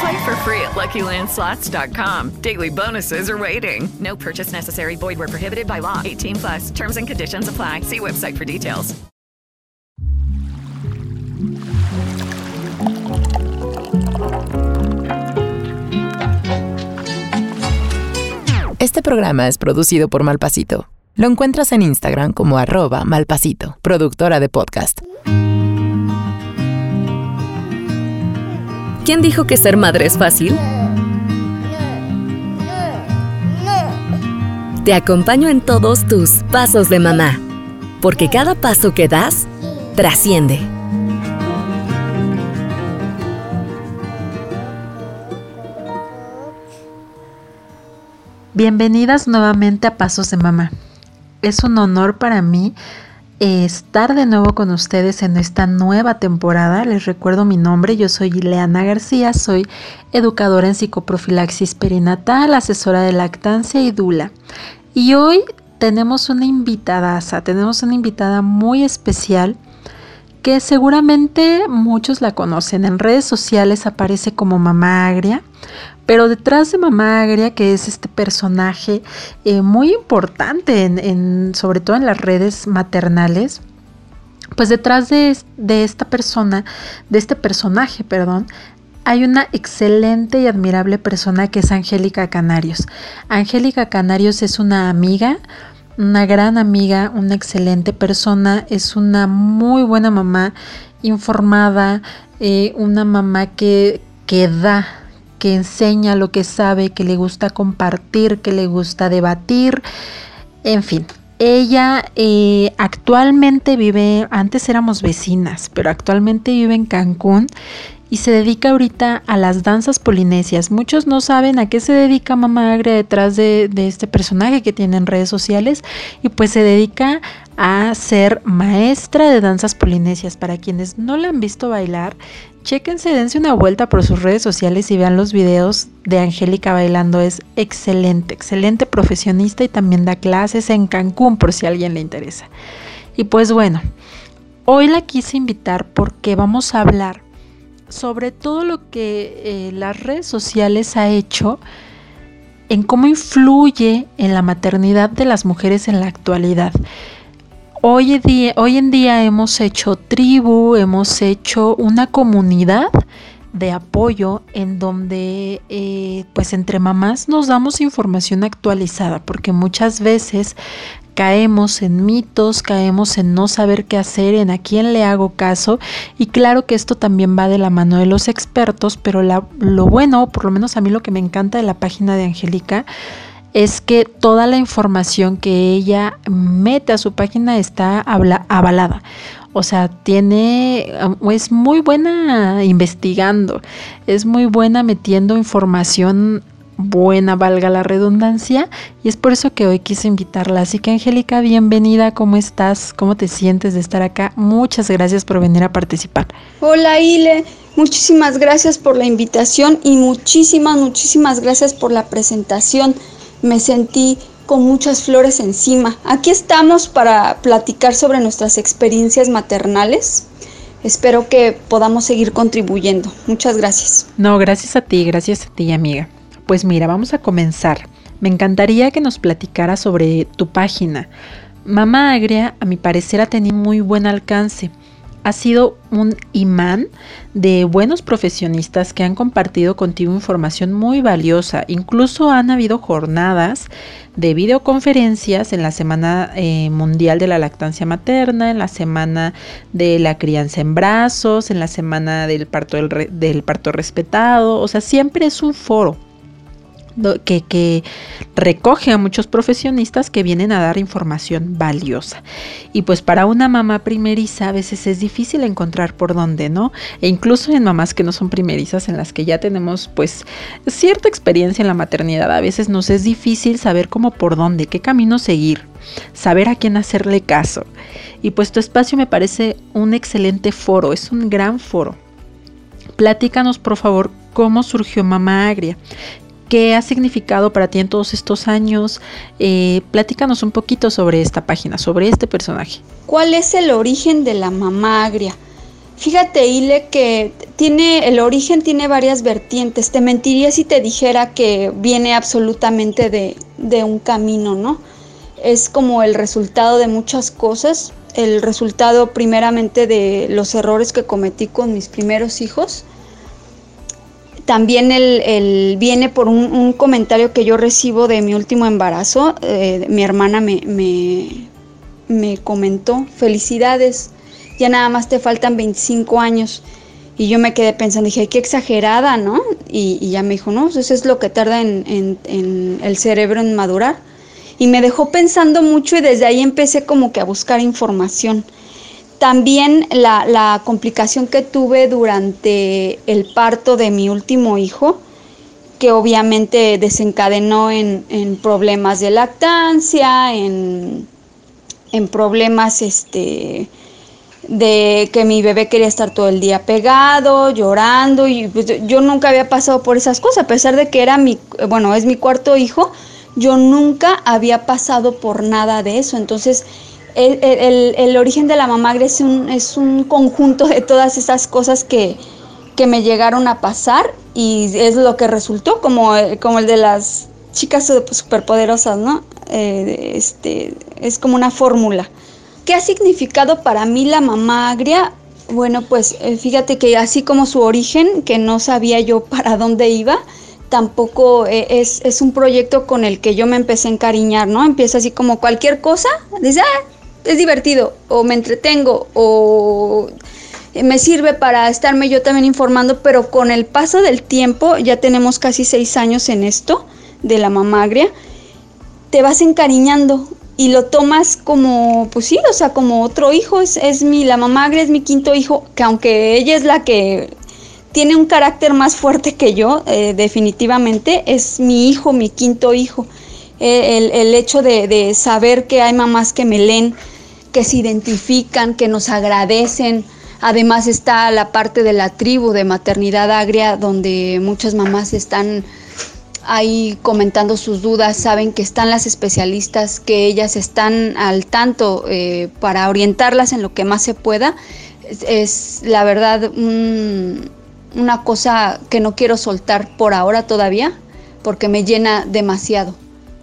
Play for free at LuckyLandSlots.com. Daily bonuses are waiting. No purchase necessary. Void where prohibited by law. 18 plus. Terms and conditions apply. See website for details. Este programa es producido por Malpasito. Lo encuentras en Instagram como arroba malpasito, productora de podcast. ¿Quién dijo que ser madre es fácil? Te acompaño en todos tus pasos de mamá, porque cada paso que das trasciende. Bienvenidas nuevamente a Pasos de Mamá. Es un honor para mí estar de nuevo con ustedes en esta nueva temporada. Les recuerdo mi nombre, yo soy Ileana García, soy educadora en psicoprofilaxis perinatal, asesora de lactancia y dula. Y hoy tenemos una invitada, tenemos una invitada muy especial que seguramente muchos la conocen. En redes sociales aparece como Mamá Agria, pero detrás de Mamá Agria, que es este personaje eh, muy importante, en, sobre todo en las redes maternales, pues detrás de, de esta persona, de este personaje, perdón, hay una excelente y admirable persona que es Angélica Canarios. Angélica Canarios es una amiga, una gran amiga, una excelente persona, es una muy buena mamá, informada, eh, una mamá que, que da, que enseña lo que sabe, que le gusta compartir, que le gusta debatir, en fin. Ella eh, actualmente vive, antes éramos vecinas, pero actualmente vive en Cancún y se dedica ahorita a las danzas polinesias. Muchos no saben a qué se dedica Mamá Agria detrás de, este personaje que tiene en redes sociales y pues se dedica a ser maestra de danzas polinesias. Para quienes no la han visto bailar, chéquense, dense una vuelta por sus redes sociales y vean los videos de Angélica bailando. Es excelente, excelente profesionista y también da clases en Cancún por si a alguien le interesa. Y pues bueno, hoy la quise invitar porque vamos a hablar sobre todo lo que eh, las redes sociales ha hecho en cómo influye en la maternidad de las mujeres en la actualidad. Hoy, día, hoy en día hemos hecho tribu, hemos hecho una comunidad de apoyo en donde eh, pues entre mamás nos damos información actualizada porque muchas veces caemos en mitos, caemos en no saber qué hacer, en a quién le hago caso. Y claro que esto también va de la mano de los expertos, pero lo bueno, por lo menos a mí lo que me encanta de la página de Angélica, es que toda la información que ella mete a su página está avalada. O sea, tiene, es muy buena investigando, es muy buena metiendo información buena, valga la redundancia, y es por eso que hoy quise invitarla. Así que Angélica, bienvenida, ¿cómo estás? ¿Cómo te sientes de estar acá? Muchas gracias por venir a participar. Hola Ile, muchísimas gracias por la invitación y muchísimas, muchísimas gracias por la presentación. Me sentí con muchas flores encima. Aquí estamos para platicar sobre nuestras experiencias maternales. Espero que podamos seguir contribuyendo. Muchas gracias. No, gracias a ti, gracias a ti, amiga. Pues mira, vamos a comenzar. Me encantaría que nos platicara sobre tu página. Mamá Agria, a mi parecer, ha tenido muy buen alcance. ha sido un imán de buenos profesionistas que han compartido contigo información muy valiosa. Incluso han habido jornadas de videoconferencias en la Semana eh, Mundial de la Lactancia Materna, en la Semana de la Crianza en Brazos, en la Semana del Parto, del parto Respetado. O sea, siempre es un foro que, recoge a muchos profesionistas que vienen a dar información valiosa. Y pues para una mamá primeriza a veces es difícil encontrar por dónde, ¿no? E incluso en mamás que no son primerizas, en las que ya tenemos pues cierta experiencia en la maternidad, a veces nos es difícil saber cómo por dónde, qué camino seguir, saber a quién hacerle caso. Y pues tu espacio me parece un excelente foro, es un gran foro. Platícanos por favor cómo surgió Mamá Agria, ¿Qué ha significado para ti en todos estos años? Eh, platícanos un poquito sobre esta página, sobre este personaje. ¿Cuál es el origen de la mamá agria? Fíjate, Ile, que tiene el origen tiene varias vertientes. Te mentiría si te dijera que viene absolutamente de, de un camino, ¿no? Es como el resultado de muchas cosas. El resultado primeramente de los errores que cometí con mis primeros hijos también el, viene por un, comentario que yo recibo de mi último embarazo. Eh, mi hermana me, me, comentó, felicidades, ya nada más te faltan 25 años. Y yo me quedé pensando, dije, qué exagerada, ¿no? Y, ya me dijo, no, eso es lo que tarda en, en el cerebro en madurar. Y me dejó pensando mucho y desde ahí empecé como que a buscar información. También la, complicación que tuve durante el parto de mi último hijo, que obviamente desencadenó en, problemas de lactancia, en, problemas este, de que mi bebé quería estar todo el día pegado, llorando, y pues, yo nunca había pasado por esas cosas, a pesar de que era mi, bueno, es mi cuarto hijo, yo nunca había pasado por nada de eso. Entonces, el, origen de la mamagre es un, es un conjunto de todas esas cosas que, me llegaron a pasar y es lo que resultó, como, como el de las chicas superpoderosas, ¿no? Eh, este, es como una fórmula. ¿Qué ha significado para mí la mamá agria? Bueno, pues eh, fíjate que así como su origen, que no sabía yo para dónde iba, tampoco eh, es, es, un proyecto con el que yo me empecé a encariñar, ¿no? Empieza así como cualquier cosa, dice, ah, es divertido o me entretengo o me sirve para estarme yo también informando, pero con el paso del tiempo, ya tenemos casi seis años en esto de la mamagria, te vas encariñando y lo tomas como, pues sí, o sea, como otro hijo, es, mi, la mamagria es mi quinto hijo, que aunque ella es la que tiene un carácter más fuerte que yo, eh, definitivamente, es mi hijo, mi quinto hijo. El, hecho de, de, saber que hay mamás que me leen, que se identifican, que nos agradecen. Además está la parte de la tribu de maternidad agria, donde muchas mamás están ahí comentando sus dudas, saben que están las especialistas, que ellas están al tanto eh, para orientarlas en lo que más se pueda. Es, la verdad una cosa que no quiero soltar por ahora todavía, porque me llena demasiado.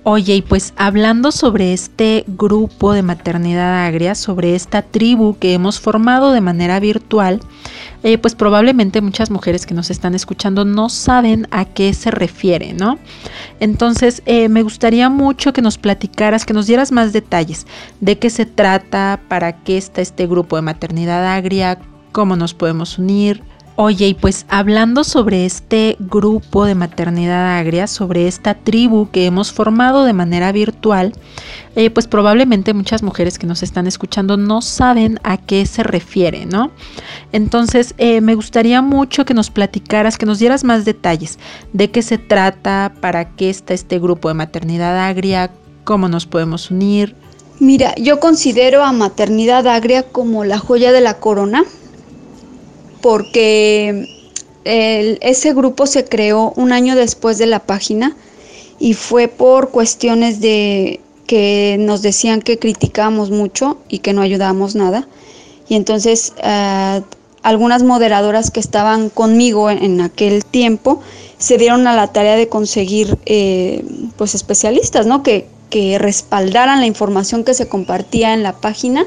Oye, y pues hablando sobre este grupo de maternidad agria, sobre esta tribu que hemos formado de manera virtual, eh, pues probablemente muchas mujeres que nos están escuchando no saben a qué se refiere, ¿no? Entonces, eh, me gustaría mucho que nos platicaras, que nos dieras más detalles de qué se trata, para qué está este grupo de maternidad agria, cómo nos podemos unir, Oye, y pues hablando sobre este grupo de maternidad agria, sobre esta tribu que hemos formado de manera virtual, eh, pues probablemente muchas mujeres que nos están escuchando no saben a qué se refiere, ¿no? Entonces, eh, me gustaría mucho que nos platicaras, que nos dieras más detalles de qué se trata, para qué está este grupo de maternidad agria, cómo nos podemos unir. Mira, yo considero a maternidad agria como la joya de la corona porque ese grupo se creó un año después de la página y fue por cuestiones de que nos decían que criticábamos mucho y que no ayudábamos nada. Y entonces eh, algunas moderadoras que estaban conmigo en, aquel tiempo se dieron a la tarea de conseguir eh, pues especialistas, ¿no? Que, que respaldaran la información que se compartía en la página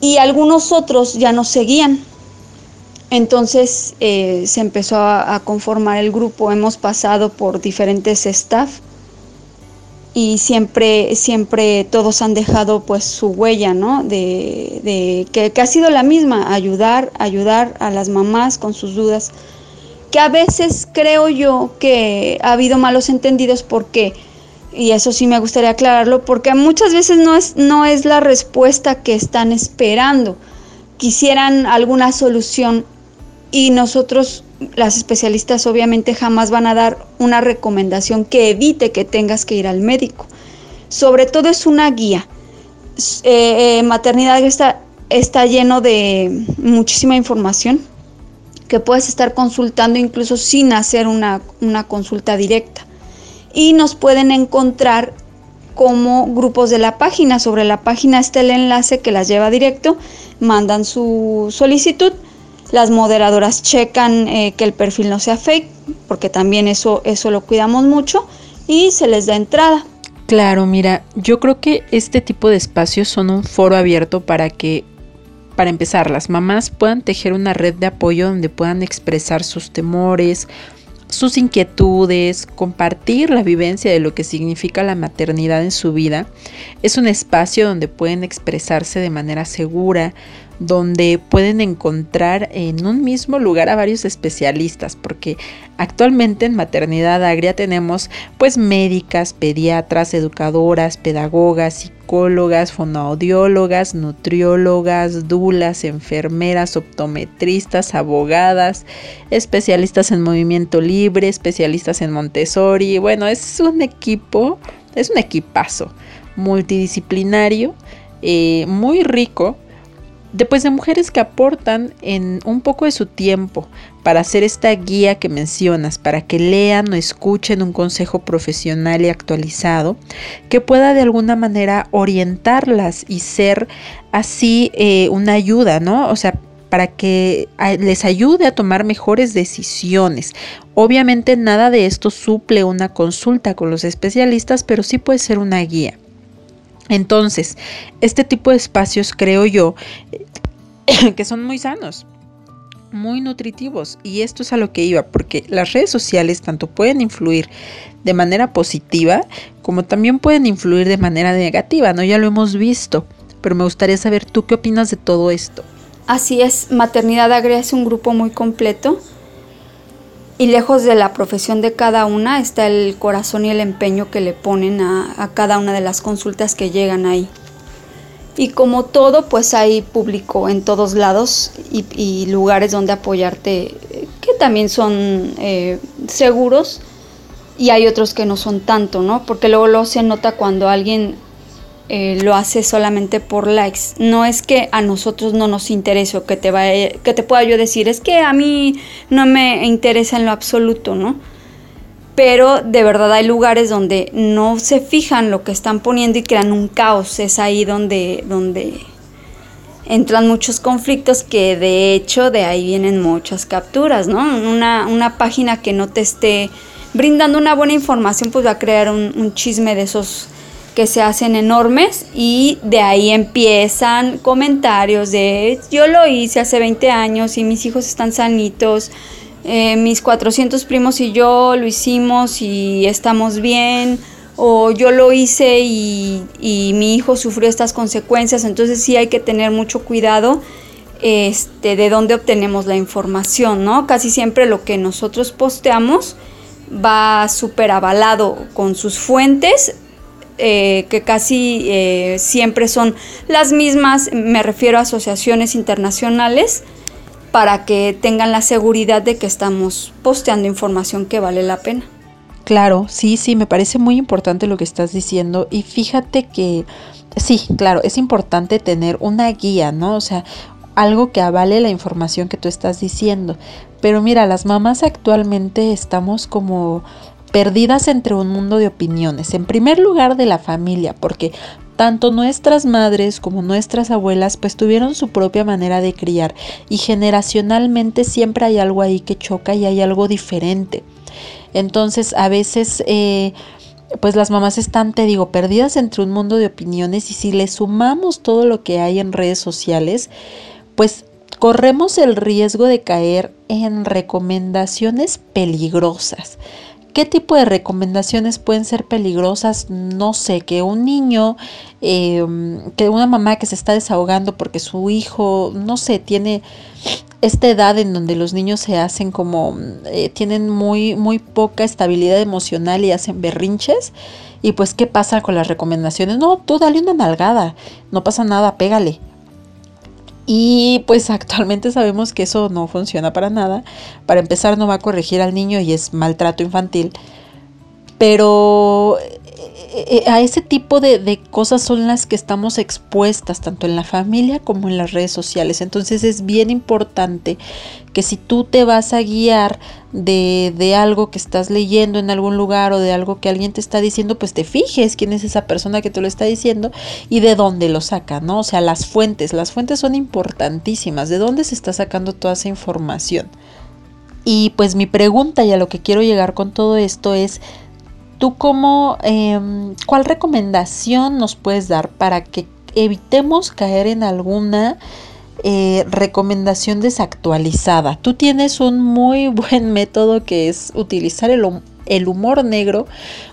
y algunos otros ya nos seguían. Entonces eh, se empezó a, conformar el grupo, hemos pasado por diferentes staff y siempre, siempre todos han dejado pues su huella, ¿no? De, de que, que, ha sido la misma, ayudar, ayudar a las mamás con sus dudas, que a veces creo yo que ha habido malos entendidos porque, y eso sí me gustaría aclararlo, porque muchas veces no es, no es la respuesta que están esperando, quisieran alguna solución y nosotros las especialistas obviamente jamás van a dar una recomendación que evite que tengas que ir al médico. Sobre todo es una guía. Eh, eh, maternidad está, está lleno de muchísima información que puedes estar consultando incluso sin hacer una, una consulta directa. Y nos pueden encontrar como grupos de la página. Sobre la página está el enlace que las lleva directo, mandan su solicitud las moderadoras checan eh, que el perfil no sea fake, porque también eso, eso lo cuidamos mucho, y se les da entrada. Claro, mira, yo creo que este tipo de espacios son un foro abierto para que, para empezar, las mamás puedan tejer una red de apoyo donde puedan expresar sus temores, sus inquietudes, compartir la vivencia de lo que significa la maternidad en su vida. Es un espacio donde pueden expresarse de manera segura, donde pueden encontrar en un mismo lugar a varios especialistas, porque actualmente en maternidad agria tenemos pues médicas, pediatras, educadoras, pedagogas, psicólogas, fonoaudiólogas, nutriólogas, dulas, enfermeras, optometristas, abogadas, especialistas en movimiento libre, especialistas en Montessori. Bueno, es un equipo, es un equipazo multidisciplinario, eh, muy rico Después de mujeres que aportan en un poco de su tiempo para hacer esta guía que mencionas, para que lean o escuchen un consejo profesional y actualizado, que pueda de alguna manera orientarlas y ser así eh, una ayuda, ¿no? O sea, para que les ayude a tomar mejores decisiones. Obviamente nada de esto suple una consulta con los especialistas, pero sí puede ser una guía. Entonces, este tipo de espacios creo yo que son muy sanos, muy nutritivos y esto es a lo que iba, porque las redes sociales tanto pueden influir de manera positiva como también pueden influir de manera negativa, ¿no? Ya lo hemos visto, pero me gustaría saber tú qué opinas de todo esto. Así es, Maternidad Agria es un grupo muy completo y lejos de la profesión de cada una está el corazón y el empeño que le ponen a, cada una de las consultas que llegan ahí. Y como todo, pues hay público en todos lados y, lugares donde apoyarte que también son eh, seguros y hay otros que no son tanto, ¿no? Porque luego lo se nota cuando alguien eh, lo hace solamente por likes. No es que a nosotros no nos interese o que te, vaya, que te pueda yo decir, es que a mí no me interesa en lo absoluto, ¿no? Pero de verdad hay lugares donde no se fijan lo que están poniendo y crean un caos. Es ahí donde, donde entran muchos conflictos que de hecho de ahí vienen muchas capturas, ¿no? Una, una página que no te esté brindando una buena información pues va a crear un, un chisme de esos que se hacen enormes y de ahí empiezan comentarios de yo lo hice hace 20 años y mis hijos están sanitos, eh, mis 400 primos y yo lo hicimos y estamos bien, o yo lo hice y, mi hijo sufrió estas consecuencias, entonces sí hay que tener mucho cuidado este, de dónde obtenemos la información, ¿no? Casi siempre lo que nosotros posteamos va súper avalado con sus fuentes eh, que casi eh, siempre son las mismas, me refiero a asociaciones internacionales, para que tengan la seguridad de que estamos posteando información que vale la pena. Claro, sí, sí, me parece muy importante lo que estás diciendo y fíjate que sí, claro, es importante tener una guía, ¿no? O sea, algo que avale la información que tú estás diciendo. Pero mira, las mamás actualmente estamos como perdidas entre un mundo de opiniones. En primer lugar de la familia, porque tanto nuestras madres como nuestras abuelas pues tuvieron su propia manera de criar y generacionalmente siempre hay algo ahí que choca y hay algo diferente. Entonces a veces... Eh, pues las mamás están, te digo, perdidas entre un mundo de opiniones y si le sumamos todo lo que hay en redes sociales, pues corremos el riesgo de caer en recomendaciones peligrosas. ¿Qué tipo de recomendaciones pueden ser peligrosas? No sé, que un niño, em, que una mamá que se está desahogando porque su hijo, no sé, tiene esta edad en donde los niños se hacen como, eh, tienen muy, muy poca estabilidad emocional y hacen berrinches. Y pues, ¿qué pasa con las recomendaciones? No, tú dale una nalgada, no pasa nada, pégale. Y pues actualmente sabemos que eso no funciona para nada. Para empezar no va a corregir al niño y es maltrato infantil. Pero a ese tipo de, cosas son las que estamos expuestas tanto en la familia como en las redes sociales. Entonces es bien importante que si tú te vas a guiar de, de, algo que estás leyendo en algún lugar o de algo que alguien te está diciendo, pues te fijes quién es esa persona que te lo está diciendo y de dónde lo saca, ¿no? O sea, las fuentes, las fuentes son importantísimas, de dónde se está sacando toda esa información. Y pues mi pregunta y a lo que quiero llegar con todo esto es, ¿Tú cómo, em, cuál recomendación nos puedes dar para que evitemos caer en alguna eh, recomendación desactualizada? Tú tienes un muy buen método que es utilizar el, el humor negro,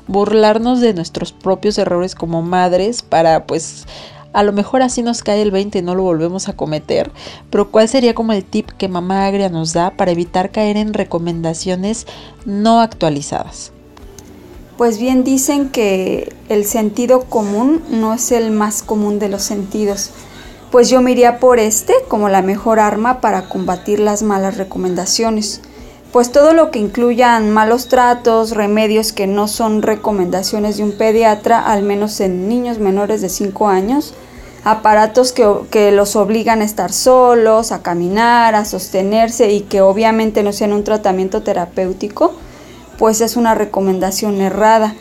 burlarnos de nuestros propios errores como madres para pues a lo mejor así nos cae el 20 y no lo volvemos a cometer, pero ¿cuál sería como el tip que Mamá Agria nos da para evitar caer en recomendaciones no actualizadas? Pues bien dicen que el sentido común no es el más común de los sentidos, pues yo me iría por este como la mejor arma para combatir las malas recomendaciones, pues todo lo que incluyan malos tratos, remedios que no son recomendaciones de un pediatra, al menos en niños menores de 5 años, aparatos que, que, los obligan a estar solos, a caminar, a sostenerse y que obviamente no sean un tratamiento terapéutico, pues es una recomendación errada.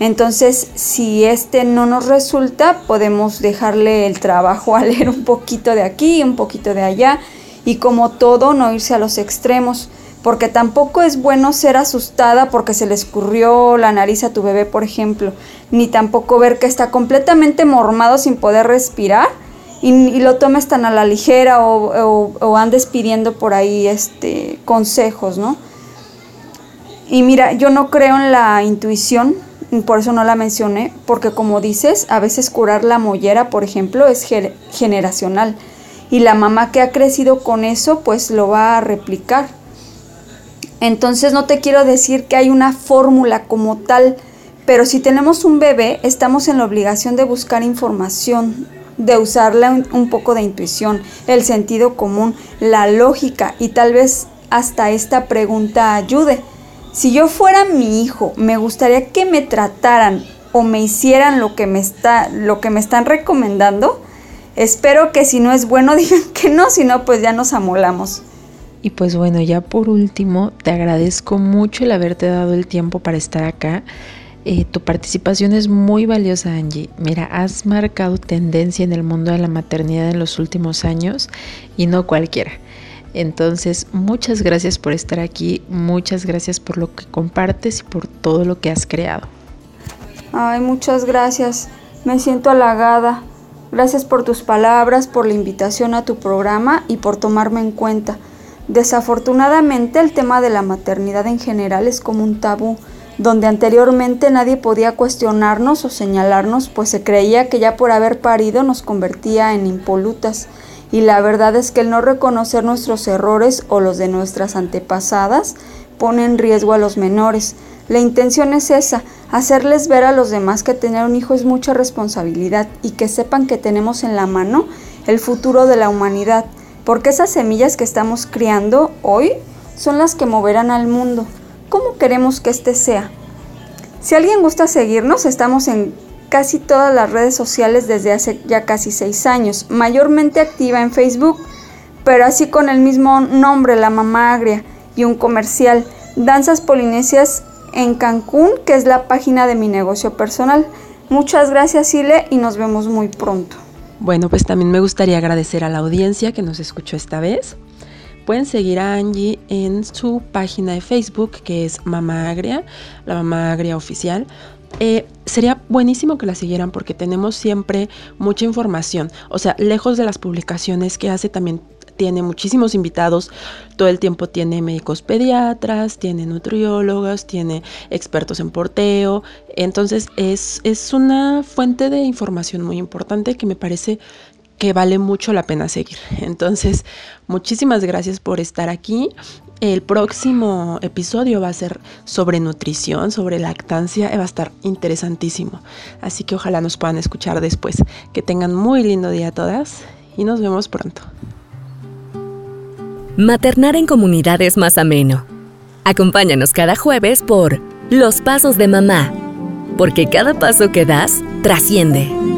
Entonces, si este no nos resulta, podemos dejarle el trabajo a leer un poquito de aquí, un poquito de allá, y como todo, no irse a los extremos, porque tampoco es bueno ser asustada porque se le escurrió la nariz a tu bebé, por ejemplo, ni tampoco ver que está completamente mormado sin poder respirar y, lo tomes tan a la ligera o, o andes pidiendo por ahí este, consejos, ¿no? Y mira, yo no creo en la intuición, por eso no la mencioné, porque como dices, a veces curar la mollera, por ejemplo, es generacional. Y la mamá que ha crecido con eso, pues lo va a replicar. Entonces no te quiero decir que hay una fórmula como tal, pero si tenemos un bebé, estamos en la obligación de buscar información, de usarle un, un poco de intuición, el sentido común, la lógica y tal vez hasta esta pregunta ayude si yo fuera mi hijo, me gustaría que me trataran o me hicieran lo que me, está, lo que me están recomendando. Espero que si no es bueno digan que no, si no pues ya nos amolamos. Y pues bueno, ya por último, te agradezco mucho el haberte dado el tiempo para estar acá. Eh, tu participación es muy valiosa, Angie. Mira, has marcado tendencia en el mundo de la maternidad en los últimos años y no cualquiera. Entonces, muchas gracias por estar aquí, muchas gracias por lo que compartes y por todo lo que has creado. Ay, muchas gracias. Me siento halagada. Gracias por tus palabras, por la invitación a tu programa y por tomarme en cuenta. Desafortunadamente el tema de la maternidad en general es como un tabú, donde anteriormente nadie podía cuestionarnos o señalarnos, pues se creía que ya por haber parido nos convertía en impolutas y la verdad es que el no reconocer nuestros errores o los de nuestras antepasadas pone en riesgo a los menores. La intención es esa, hacerles ver a los demás que tener un hijo es mucha responsabilidad y que sepan que tenemos en la mano el futuro de la humanidad, porque esas semillas que estamos criando hoy son las que moverán al mundo. ¿Cómo queremos que este sea? Si alguien gusta seguirnos, estamos en casi todas las redes sociales desde hace ya casi seis años, mayormente activa en Facebook, pero así con el mismo nombre, La Mamá Agria, y un comercial, Danzas Polinesias en Cancún, que es la página de mi negocio personal. Muchas gracias, Ile, y nos vemos muy pronto. Bueno, pues también me gustaría agradecer a la audiencia que nos escuchó esta vez. Pueden seguir a Angie en su página de Facebook, que es Mamá Agria, la Mamá Agria Oficial Eh, sería buenísimo que la siguieran porque tenemos siempre mucha información. O sea, lejos de las publicaciones que hace también tiene muchísimos invitados, todo el tiempo tiene médicos pediatras, tiene nutriólogos, tiene expertos en porteo, entonces es, es una fuente de información muy importante que me parece que vale mucho la pena seguir. Entonces, muchísimas gracias por estar aquí. El próximo episodio va a ser sobre nutrición, sobre lactancia, va a estar interesantísimo. Así que ojalá nos puedan escuchar después. Que tengan muy lindo día a todas y nos vemos pronto. Maternar en comunidad es más ameno. Acompáñanos cada jueves por Los Pasos de Mamá, porque cada paso que das trasciende.